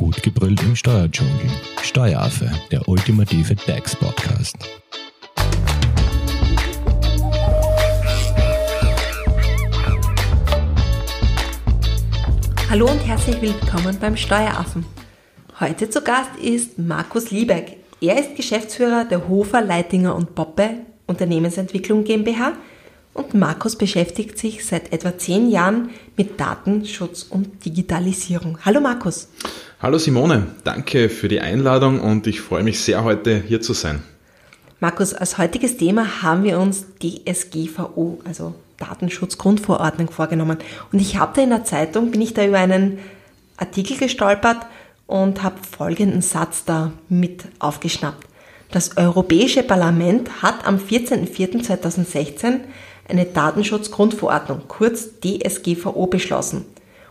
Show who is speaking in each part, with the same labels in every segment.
Speaker 1: Gut gebrüllt im Steuerdschungel. Steueraffe, der ultimative DAX-Podcast.
Speaker 2: Hallo und herzlich willkommen beim Steueraffen. Heute zu Gast ist Markus Liebeck. Er ist Geschäftsführer der Hofer, Leitinger und Poppe Unternehmensentwicklung GmbH und Markus beschäftigt sich seit etwa zehn Jahren mit Datenschutz und Digitalisierung. Hallo Markus.
Speaker 3: Hallo Simone, danke für die Einladung und ich freue mich sehr, heute hier zu sein.
Speaker 2: Markus, als heutiges Thema haben wir uns DSGVO, also Datenschutzgrundverordnung, vorgenommen. Und ich habe da in der Zeitung, bin ich da über einen Artikel gestolpert und habe folgenden Satz da mit aufgeschnappt. Das Europäische Parlament hat am 14.04.2016 eine Datenschutzgrundverordnung, kurz DSGVO, beschlossen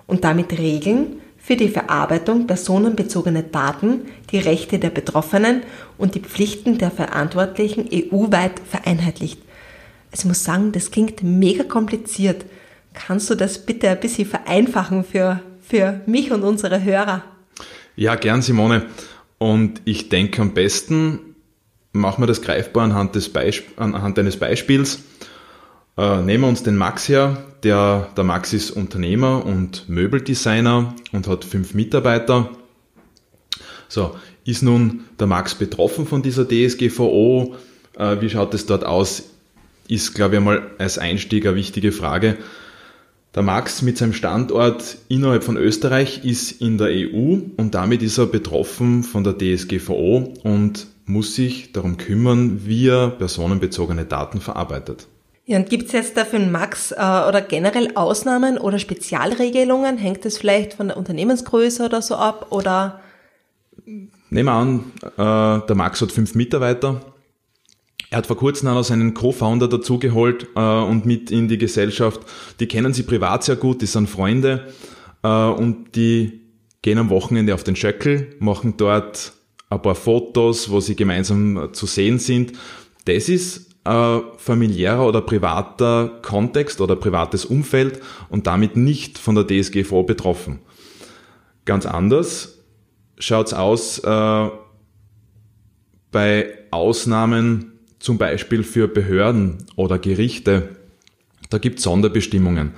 Speaker 2: und damit Regeln für die Verarbeitung personenbezogener Daten, die Rechte der Betroffenen und die Pflichten der Verantwortlichen EU-weit vereinheitlicht. Also ich muss sagen, das klingt mega kompliziert. Kannst du das bitte ein bisschen vereinfachen für, für mich und unsere Hörer?
Speaker 3: Ja, gern, Simone. Und ich denke, am besten machen wir das greifbar anhand, des Beisp anhand eines Beispiels. Äh, nehmen wir uns den Max her. Der, der Max ist Unternehmer und Möbeldesigner und hat fünf Mitarbeiter. So, ist nun der Max betroffen von dieser DSGVO? Äh, wie schaut es dort aus? Ist, glaube ich, einmal als Einstieg eine wichtige Frage. Der Max mit seinem Standort innerhalb von Österreich ist in der EU und damit ist er betroffen von der DSGVO und muss sich darum kümmern, wie er personenbezogene Daten verarbeitet.
Speaker 2: Ja, und gibt es jetzt dafür Max äh, oder generell Ausnahmen oder Spezialregelungen? Hängt es vielleicht von der Unternehmensgröße oder so ab? Oder?
Speaker 3: Nehmen wir an, äh, der Max hat fünf Mitarbeiter. Er hat vor kurzem auch noch seinen Co-Founder dazugeholt äh, und mit in die Gesellschaft. Die kennen sie privat sehr gut, die sind Freunde äh, und die gehen am Wochenende auf den Schöckel, machen dort ein paar Fotos, wo sie gemeinsam zu sehen sind. Das ist äh, familiärer oder privater Kontext oder privates Umfeld und damit nicht von der DSGVO betroffen. Ganz anders schaut's aus äh, bei Ausnahmen zum Beispiel für Behörden oder Gerichte. Da gibt es Sonderbestimmungen.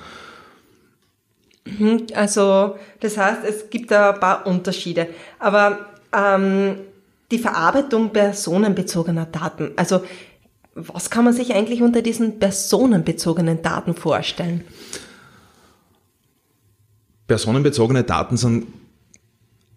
Speaker 2: Mhm, also das heißt, es gibt da ein paar Unterschiede. Aber ähm, die Verarbeitung personenbezogener Daten, also was kann man sich eigentlich unter diesen personenbezogenen Daten vorstellen?
Speaker 3: Personenbezogene Daten sind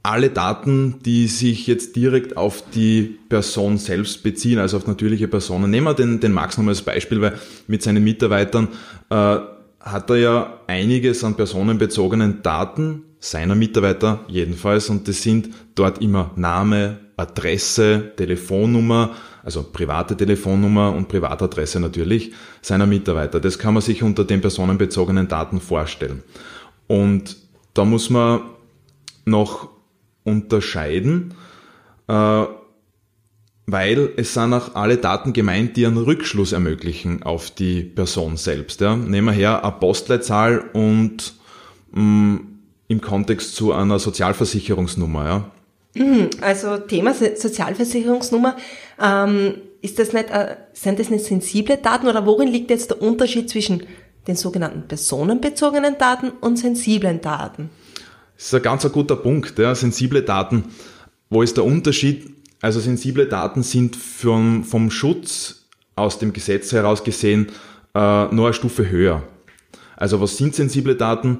Speaker 3: alle Daten, die sich jetzt direkt auf die Person selbst beziehen, also auf natürliche Personen. Nehmen wir den, den Max nochmal als Beispiel, weil mit seinen Mitarbeitern äh, hat er ja einiges an personenbezogenen Daten, seiner Mitarbeiter jedenfalls, und das sind dort immer Name, Adresse, Telefonnummer, also private Telefonnummer und Privatadresse natürlich seiner Mitarbeiter. Das kann man sich unter den personenbezogenen Daten vorstellen. Und da muss man noch unterscheiden, äh, weil es sind auch alle Daten gemeint, die einen Rückschluss ermöglichen auf die Person selbst. Nehmen wir her eine Postleitzahl und mm, im Kontext zu einer Sozialversicherungsnummer.
Speaker 2: Mhm, also Thema Sozialversicherungsnummer, ähm, ist das nicht, äh, sind das nicht sensible Daten oder worin liegt jetzt der Unterschied zwischen den sogenannten personenbezogenen Daten und sensiblen Daten?
Speaker 3: Das ist ein ganz guter Punkt. Ja. Sensible Daten, wo ist der Unterschied? Also sensible Daten sind vom, vom Schutz aus dem Gesetz heraus gesehen äh, nur eine Stufe höher. Also was sind sensible Daten?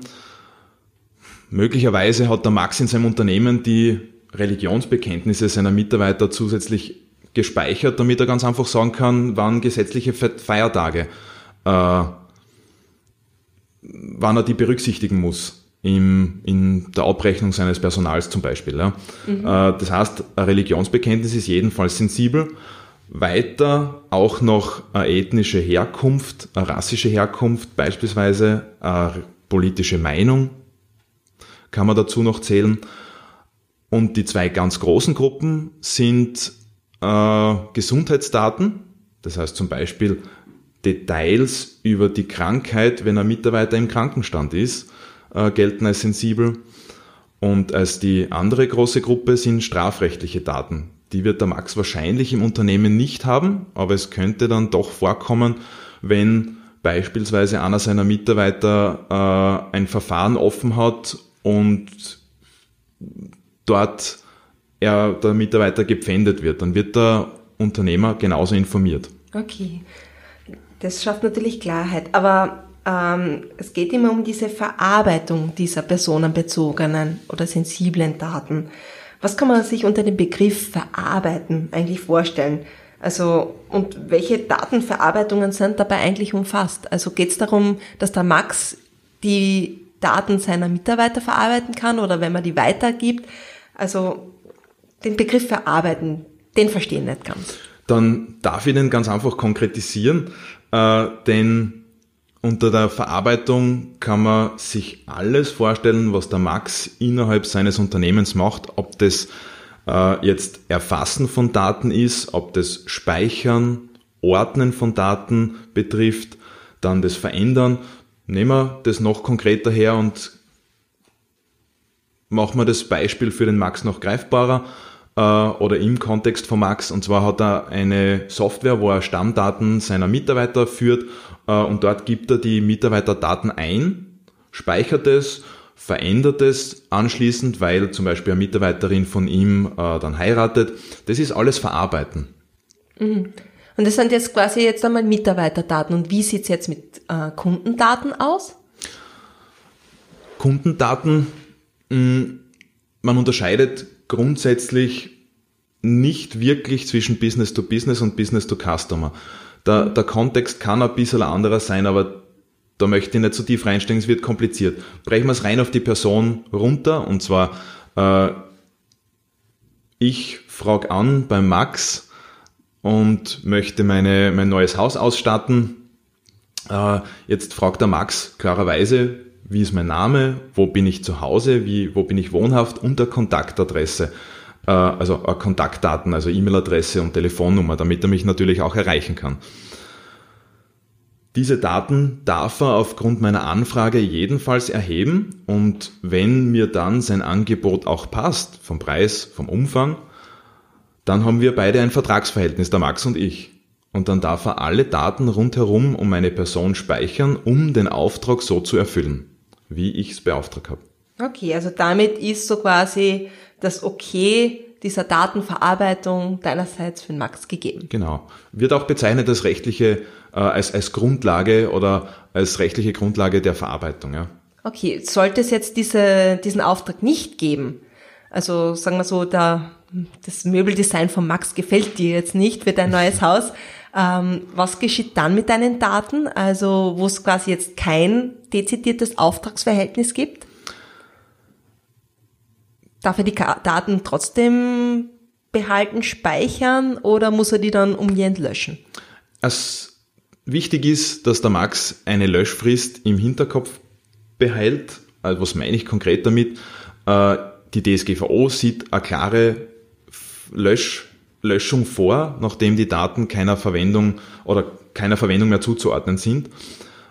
Speaker 3: Möglicherweise hat der Max in seinem Unternehmen die Religionsbekenntnisse seiner Mitarbeiter zusätzlich gespeichert, damit er ganz einfach sagen kann, wann gesetzliche Feiertage, äh, wann er die berücksichtigen muss im, in der Abrechnung seines Personals zum Beispiel. Ja. Mhm. Äh, das heißt, ein Religionsbekenntnis ist jedenfalls sensibel. Weiter auch noch eine ethnische Herkunft, eine rassische Herkunft, beispielsweise eine politische Meinung kann man dazu noch zählen. Und die zwei ganz großen Gruppen sind äh, Gesundheitsdaten, das heißt zum Beispiel Details über die Krankheit, wenn ein Mitarbeiter im Krankenstand ist, äh, gelten als sensibel. Und als die andere große Gruppe sind strafrechtliche Daten. Die wird der Max wahrscheinlich im Unternehmen nicht haben, aber es könnte dann doch vorkommen, wenn beispielsweise einer seiner Mitarbeiter äh, ein Verfahren offen hat und dort er, der Mitarbeiter gepfändet wird, dann wird der Unternehmer genauso informiert.
Speaker 2: Okay, das schafft natürlich Klarheit, aber ähm, es geht immer um diese Verarbeitung dieser personenbezogenen oder sensiblen Daten. Was kann man sich unter dem Begriff verarbeiten eigentlich vorstellen? Also, und welche Datenverarbeitungen sind dabei eigentlich umfasst? Also geht es darum, dass der Max die Daten seiner Mitarbeiter verarbeiten kann oder wenn man die weitergibt? Also den Begriff verarbeiten, den verstehen nicht ganz.
Speaker 3: Dann darf ich den ganz einfach konkretisieren, äh, denn unter der Verarbeitung kann man sich alles vorstellen, was der Max innerhalb seines Unternehmens macht, ob das äh, jetzt Erfassen von Daten ist, ob das Speichern, Ordnen von Daten betrifft, dann das Verändern. Nehmen wir das noch konkreter her und machen wir das Beispiel für den Max noch greifbarer äh, oder im Kontext von Max. Und zwar hat er eine Software, wo er Stammdaten seiner Mitarbeiter führt äh, und dort gibt er die Mitarbeiterdaten ein, speichert es, verändert es anschließend, weil zum Beispiel eine Mitarbeiterin von ihm äh, dann heiratet. Das ist alles Verarbeiten.
Speaker 2: Mhm. Und das sind jetzt quasi jetzt einmal Mitarbeiterdaten. Und wie sieht's jetzt mit äh, Kundendaten aus?
Speaker 3: Kundendaten, man unterscheidet grundsätzlich nicht wirklich zwischen Business to Business und Business to Customer. Der, der Kontext kann ein bisschen anderer sein, aber da möchte ich nicht so tief reinsteigen, es wird kompliziert. Brechen wir es rein auf die Person runter und zwar äh, ich frage an beim Max und möchte meine, mein neues Haus ausstatten. Äh, jetzt fragt der Max klarerweise, wie ist mein Name, wo bin ich zu Hause, wie, wo bin ich wohnhaft und der Kontaktadresse. Äh, also äh, Kontaktdaten, also E-Mail-Adresse und Telefonnummer, damit er mich natürlich auch erreichen kann. Diese Daten darf er aufgrund meiner Anfrage jedenfalls erheben und wenn mir dann sein Angebot auch passt, vom Preis, vom Umfang, dann haben wir beide ein Vertragsverhältnis, der Max und ich. Und dann darf er alle Daten rundherum um meine Person speichern, um den Auftrag so zu erfüllen, wie ich es beauftragt habe.
Speaker 2: Okay, also damit ist so quasi das Okay dieser Datenverarbeitung deinerseits für den Max gegeben.
Speaker 3: Genau. Wird auch bezeichnet als rechtliche, äh, als, als Grundlage oder als rechtliche Grundlage der Verarbeitung, ja.
Speaker 2: Okay, sollte es jetzt diese, diesen Auftrag nicht geben, also sagen wir so, der, das Möbeldesign von Max gefällt dir jetzt nicht für dein neues Haus, ähm, was geschieht dann mit deinen Daten? Also wo es quasi jetzt kein dezidiertes Auftragsverhältnis gibt? Darf er die Daten trotzdem behalten, speichern oder muss er die dann umgehend löschen?
Speaker 3: Es wichtig ist, dass der Max eine Löschfrist im Hinterkopf behält. Also was meine ich konkret damit? Äh, die DSGVO sieht eine klare Lösch, Löschung vor, nachdem die Daten keiner Verwendung oder keiner Verwendung mehr zuzuordnen sind.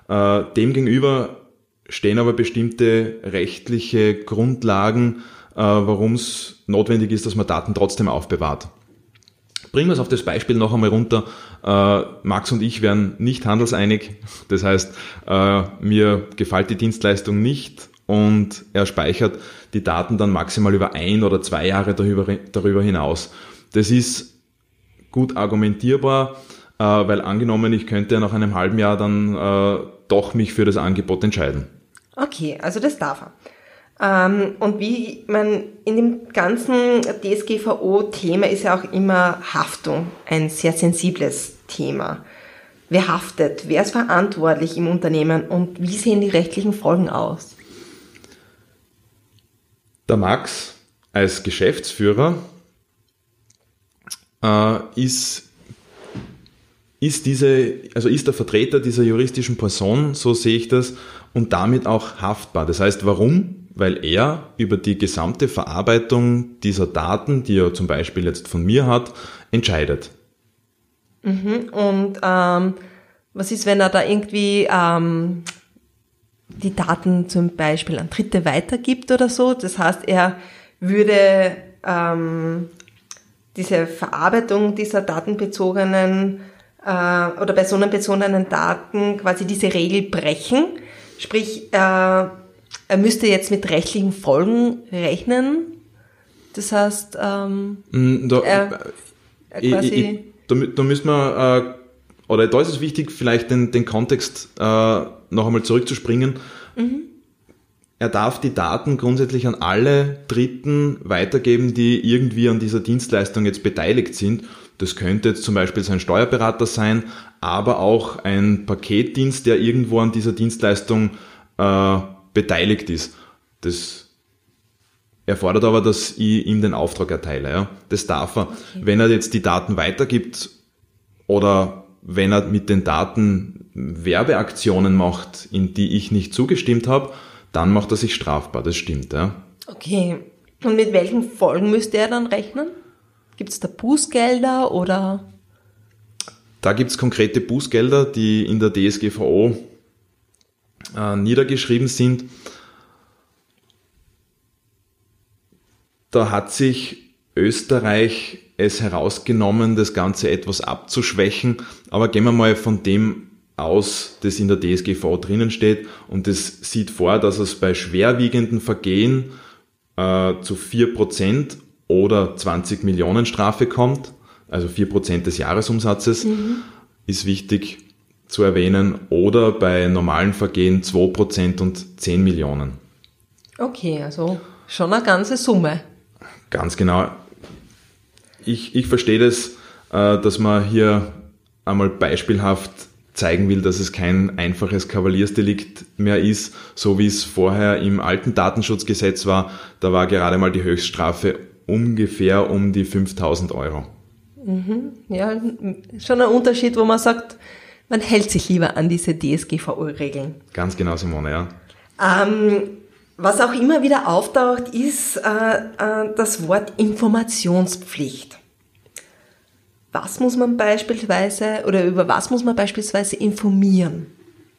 Speaker 3: Äh, Demgegenüber stehen aber bestimmte rechtliche Grundlagen, äh, warum es notwendig ist, dass man Daten trotzdem aufbewahrt. Bringen wir es auf das Beispiel noch einmal runter. Äh, Max und ich wären nicht handelseinig. Das heißt, mir gefällt die Dienstleistung nicht und er speichert die Daten dann maximal über ein oder zwei Jahre darüber, darüber hinaus. Das ist gut argumentierbar, weil angenommen, ich könnte nach einem halben Jahr dann doch mich für das Angebot entscheiden.
Speaker 2: Okay, also das darf er. Ähm, und wie man in dem ganzen DSGVO-Thema ist ja auch immer Haftung ein sehr sensibles Thema. Wer haftet? Wer ist verantwortlich im Unternehmen und wie sehen die rechtlichen Folgen aus?
Speaker 3: Der Max als Geschäftsführer äh, ist, ist diese, also ist der Vertreter dieser juristischen Person, so sehe ich das, und damit auch haftbar. Das heißt, warum? weil er über die gesamte Verarbeitung dieser Daten, die er zum Beispiel jetzt von mir hat, entscheidet.
Speaker 2: Mhm. Und ähm, was ist, wenn er da irgendwie ähm, die Daten zum Beispiel an Dritte weitergibt oder so. Das heißt, er würde ähm, diese Verarbeitung dieser datenbezogenen äh, oder personenbezogenen Daten quasi diese Regel brechen. Sprich, äh, er müsste jetzt mit rechtlichen Folgen rechnen. Das heißt, ähm,
Speaker 3: mm, da, er, er quasi ich, ich, da, da müssen wir, äh, oder da ist es wichtig, vielleicht den, den Kontext äh, noch einmal zurückzuspringen. Mhm. Er darf die Daten grundsätzlich an alle Dritten weitergeben, die irgendwie an dieser Dienstleistung jetzt beteiligt sind. Das könnte jetzt zum Beispiel sein Steuerberater sein, aber auch ein Paketdienst, der irgendwo an dieser Dienstleistung äh, beteiligt ist. Das erfordert aber, dass ich ihm den Auftrag erteile. Ja? Das darf er. Okay. Wenn er jetzt die Daten weitergibt oder wenn er mit den Daten Werbeaktionen macht, in die ich nicht zugestimmt habe, dann macht er sich strafbar, das stimmt. Ja.
Speaker 2: Okay. Und mit welchen Folgen müsste er dann rechnen? Gibt es da Bußgelder oder?
Speaker 3: Da gibt es konkrete Bußgelder, die in der DSGVO äh, niedergeschrieben sind. Da hat sich Österreich es herausgenommen, das Ganze etwas abzuschwächen. Aber gehen wir mal von dem aus, das in der DSGV drinnen steht. Und das sieht vor, dass es bei schwerwiegenden Vergehen äh, zu 4% oder 20 Millionen Strafe kommt. Also 4% des Jahresumsatzes mhm. ist wichtig zu erwähnen. Oder bei normalen Vergehen 2% und 10 Millionen.
Speaker 2: Okay, also schon eine ganze Summe.
Speaker 3: Ganz genau. Ich, ich verstehe das, äh, dass man hier einmal beispielhaft zeigen will, dass es kein einfaches Kavaliersdelikt mehr ist, so wie es vorher im alten Datenschutzgesetz war. Da war gerade mal die Höchststrafe ungefähr um die 5000 Euro.
Speaker 2: Mhm. Ja, schon ein Unterschied, wo man sagt, man hält sich lieber an diese DSGVO-Regeln.
Speaker 3: Ganz genau, Simone, ja.
Speaker 2: Ähm, was auch immer wieder auftaucht, ist äh, äh, das Wort Informationspflicht. Was muss man beispielsweise oder über was muss man beispielsweise informieren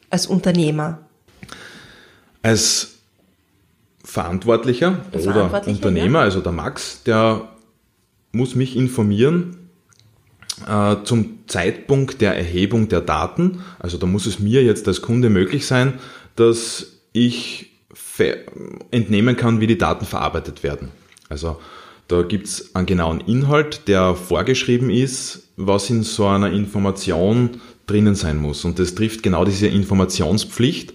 Speaker 2: als Unternehmer?
Speaker 3: Als Verantwortlicher oder Verantwortlicher, Unternehmer, ja. also der Max, der muss mich informieren äh, zum Zeitpunkt der Erhebung der Daten. Also da muss es mir jetzt als Kunde möglich sein, dass ich entnehmen kann, wie die Daten verarbeitet werden. Also da gibt's einen genauen Inhalt, der vorgeschrieben ist, was in so einer Information drinnen sein muss. Und das trifft genau diese Informationspflicht,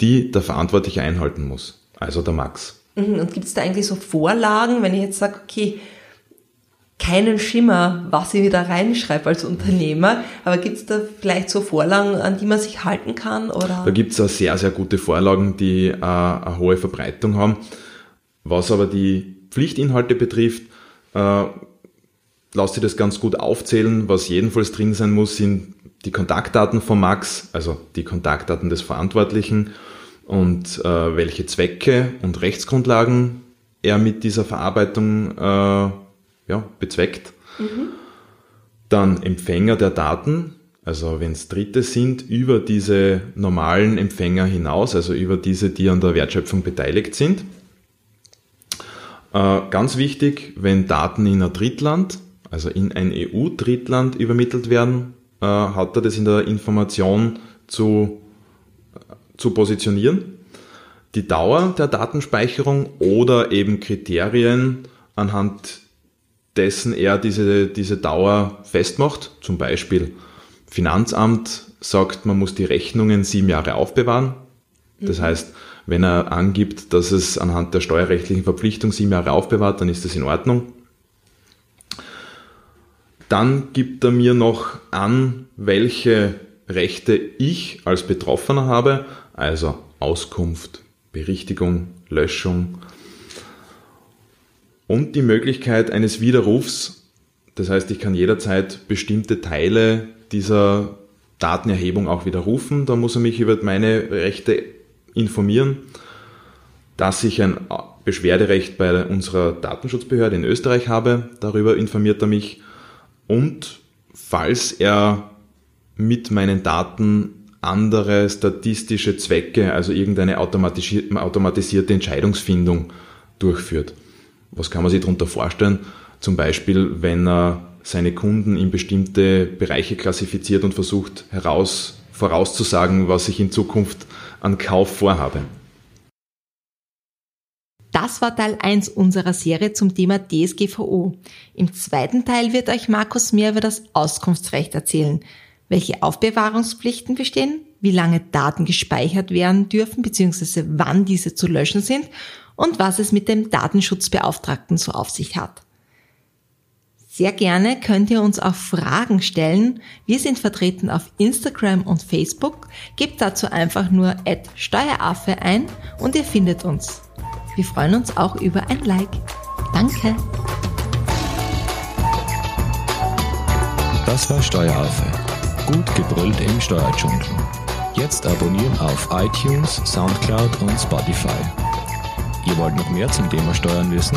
Speaker 3: die der Verantwortliche einhalten muss. Also der Max.
Speaker 2: Mhm, und gibt es da eigentlich so Vorlagen, wenn ich jetzt sage, okay, keinen Schimmer, was ich wieder reinschreibe als Unternehmer, aber gibt es da vielleicht so Vorlagen, an die man sich halten kann? Oder?
Speaker 3: Da gibt es sehr, sehr gute Vorlagen, die äh, eine hohe Verbreitung haben. Was aber die Pflichtinhalte betrifft, äh, lasst sich das ganz gut aufzählen. Was jedenfalls drin sein muss, sind die Kontaktdaten von Max, also die Kontaktdaten des Verantwortlichen und äh, welche Zwecke und Rechtsgrundlagen er mit dieser Verarbeitung äh, ja, bezweckt. Mhm. Dann Empfänger der Daten, also wenn es Dritte sind, über diese normalen Empfänger hinaus, also über diese, die an der Wertschöpfung beteiligt sind. Äh, ganz wichtig, wenn Daten in ein Drittland, also in ein EU-Drittland übermittelt werden, äh, hat er das in der Information zu, zu positionieren. Die Dauer der Datenspeicherung oder eben Kriterien, anhand dessen er diese, diese Dauer festmacht. Zum Beispiel Finanzamt sagt, man muss die Rechnungen sieben Jahre aufbewahren. Das mhm. heißt, wenn er angibt, dass es anhand der steuerrechtlichen Verpflichtung sieben Jahre aufbewahrt, dann ist das in Ordnung. Dann gibt er mir noch an, welche Rechte ich als Betroffener habe, also Auskunft, Berichtigung, Löschung und die Möglichkeit eines Widerrufs. Das heißt, ich kann jederzeit bestimmte Teile dieser Datenerhebung auch widerrufen. Da muss er mich über meine Rechte informieren, dass ich ein Beschwerderecht bei unserer Datenschutzbehörde in Österreich habe. Darüber informiert er mich. Und falls er mit meinen Daten andere statistische Zwecke, also irgendeine automatisierte Entscheidungsfindung durchführt. Was kann man sich darunter vorstellen? Zum Beispiel, wenn er seine Kunden in bestimmte Bereiche klassifiziert und versucht heraus, vorauszusagen, was ich in Zukunft an Kauf vorhabe.
Speaker 2: Das war Teil 1 unserer Serie zum Thema DSGVO. Im zweiten Teil wird euch Markus mehr über das Auskunftsrecht erzählen, welche Aufbewahrungspflichten bestehen, wie lange Daten gespeichert werden dürfen bzw. wann diese zu löschen sind und was es mit dem Datenschutzbeauftragten so auf sich hat. Sehr gerne könnt ihr uns auch Fragen stellen. Wir sind vertreten auf Instagram und Facebook. Gebt dazu einfach nur Steueraffe ein und ihr findet uns. Wir freuen uns auch über ein Like. Danke.
Speaker 1: Das war Steueraffe. Gut gebrüllt im Steuerdschungel. Jetzt abonnieren auf iTunes, Soundcloud und Spotify. Ihr wollt noch mehr zum Thema Steuern wissen?